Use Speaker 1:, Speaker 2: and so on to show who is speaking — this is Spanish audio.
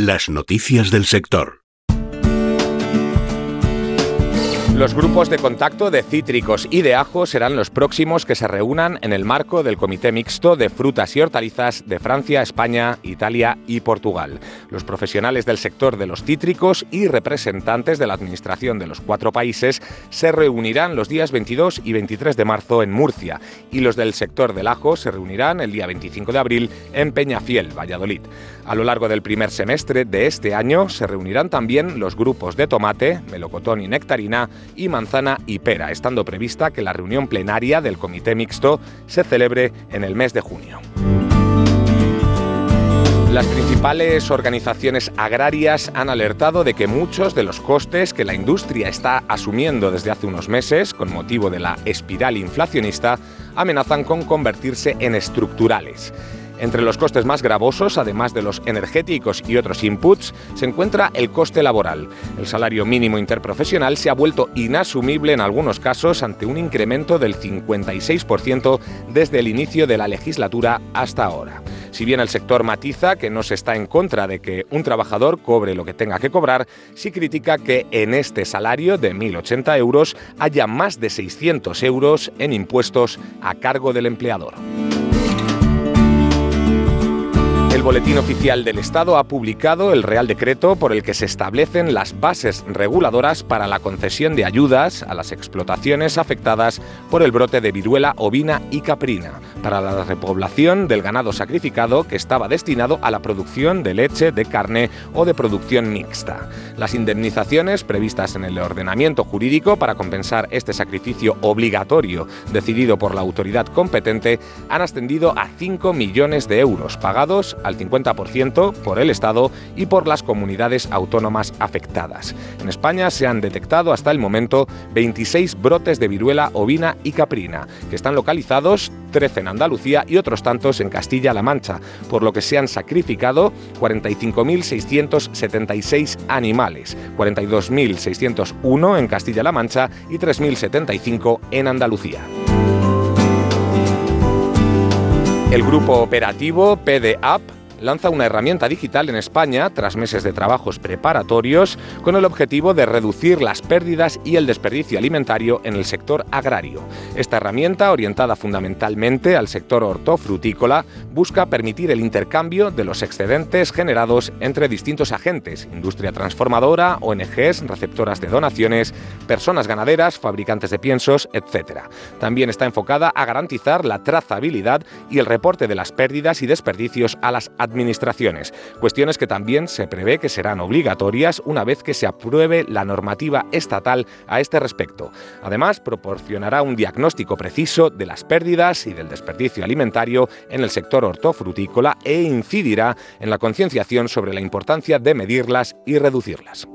Speaker 1: Las noticias del sector.
Speaker 2: Los grupos de contacto de cítricos y de ajo serán los próximos que se reúnan en el marco del Comité Mixto de Frutas y Hortalizas de Francia, España, Italia y Portugal. Los profesionales del sector de los cítricos y representantes de la Administración de los cuatro países se reunirán los días 22 y 23 de marzo en Murcia y los del sector del ajo se reunirán el día 25 de abril en Peñafiel, Valladolid. A lo largo del primer semestre de este año se reunirán también los grupos de tomate, melocotón y nectarina y manzana y pera, estando prevista que la reunión plenaria del Comité Mixto se celebre en el mes de junio. Las principales organizaciones agrarias han alertado de que muchos de los costes que la industria está asumiendo desde hace unos meses con motivo de la espiral inflacionista amenazan con convertirse en estructurales. Entre los costes más gravosos, además de los energéticos y otros inputs, se encuentra el coste laboral. El salario mínimo interprofesional se ha vuelto inasumible en algunos casos ante un incremento del 56% desde el inicio de la legislatura hasta ahora. Si bien el sector matiza que no se está en contra de que un trabajador cobre lo que tenga que cobrar, sí critica que en este salario de 1.080 euros haya más de 600 euros en impuestos a cargo del empleador. El Boletín Oficial del Estado ha publicado el Real Decreto por el que se establecen las bases reguladoras para la concesión de ayudas a las explotaciones afectadas por el brote de viruela ovina y caprina, para la repoblación del ganado sacrificado que estaba destinado a la producción de leche, de carne o de producción mixta. Las indemnizaciones previstas en el ordenamiento jurídico para compensar este sacrificio obligatorio decidido por la autoridad competente han ascendido a 5 millones de euros pagados al 50% por el Estado y por las comunidades autónomas afectadas. En España se han detectado hasta el momento 26 brotes de viruela ovina y caprina, que están localizados 13 en Andalucía y otros tantos en Castilla-La Mancha, por lo que se han sacrificado 45.676 animales, 42.601 en Castilla-La Mancha y 3.075 en Andalucía. El grupo operativo PDAP lanza una herramienta digital en España tras meses de trabajos preparatorios con el objetivo de reducir las pérdidas y el desperdicio alimentario en el sector agrario. Esta herramienta, orientada fundamentalmente al sector hortofrutícola, busca permitir el intercambio de los excedentes generados entre distintos agentes, industria transformadora, ONGs, receptoras de donaciones, personas ganaderas, fabricantes de piensos, etc. También está enfocada a garantizar la trazabilidad y el reporte de las pérdidas y desperdicios a las administraciones, cuestiones que también se prevé que serán obligatorias una vez que se apruebe la normativa estatal a este respecto. Además, proporcionará un diagnóstico preciso de las pérdidas y del desperdicio alimentario en el sector hortofrutícola e incidirá en la concienciación sobre la importancia de medirlas y reducirlas.